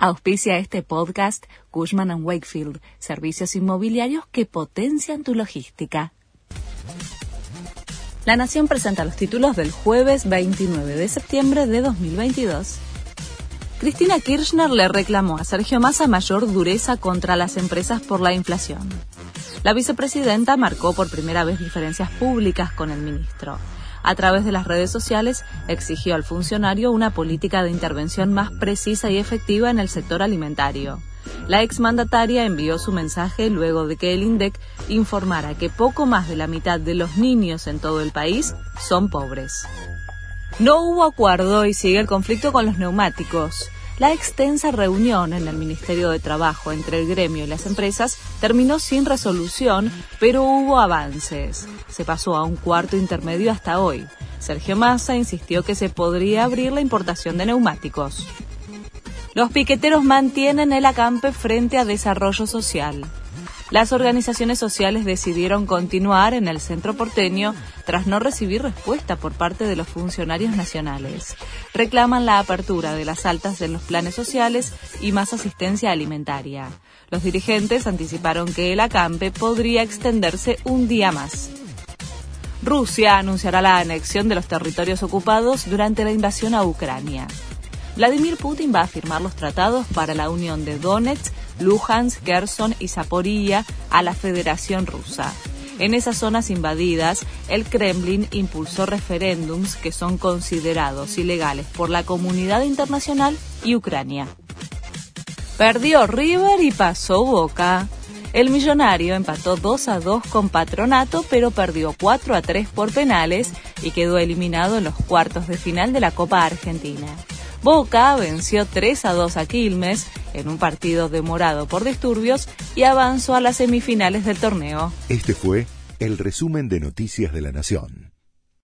Auspicia este podcast Cushman ⁇ Wakefield, servicios inmobiliarios que potencian tu logística. La Nación presenta los títulos del jueves 29 de septiembre de 2022. Cristina Kirchner le reclamó a Sergio Massa mayor dureza contra las empresas por la inflación. La vicepresidenta marcó por primera vez diferencias públicas con el ministro. A través de las redes sociales exigió al funcionario una política de intervención más precisa y efectiva en el sector alimentario. La exmandataria envió su mensaje luego de que el INDEC informara que poco más de la mitad de los niños en todo el país son pobres. No hubo acuerdo y sigue el conflicto con los neumáticos. La extensa reunión en el Ministerio de Trabajo entre el gremio y las empresas terminó sin resolución, pero hubo avances. Se pasó a un cuarto intermedio hasta hoy. Sergio Massa insistió que se podría abrir la importación de neumáticos. Los piqueteros mantienen el acampe frente a desarrollo social. Las organizaciones sociales decidieron continuar en el centro porteño tras no recibir respuesta por parte de los funcionarios nacionales. Reclaman la apertura de las altas en los planes sociales y más asistencia alimentaria. Los dirigentes anticiparon que el acampe podría extenderse un día más. Rusia anunciará la anexión de los territorios ocupados durante la invasión a Ucrania. Vladimir Putin va a firmar los tratados para la unión de Donetsk, Luhansk, Kherson y Zaporilla a la Federación Rusa. En esas zonas invadidas, el Kremlin impulsó referéndums que son considerados ilegales por la comunidad internacional y Ucrania. Perdió River y pasó Boca. El millonario empató 2 a 2 con Patronato, pero perdió 4 a 3 por penales y quedó eliminado en los cuartos de final de la Copa Argentina. Boca venció 3 a 2 a Quilmes en un partido demorado por disturbios y avanzó a las semifinales del torneo. Este fue el resumen de Noticias de la Nación.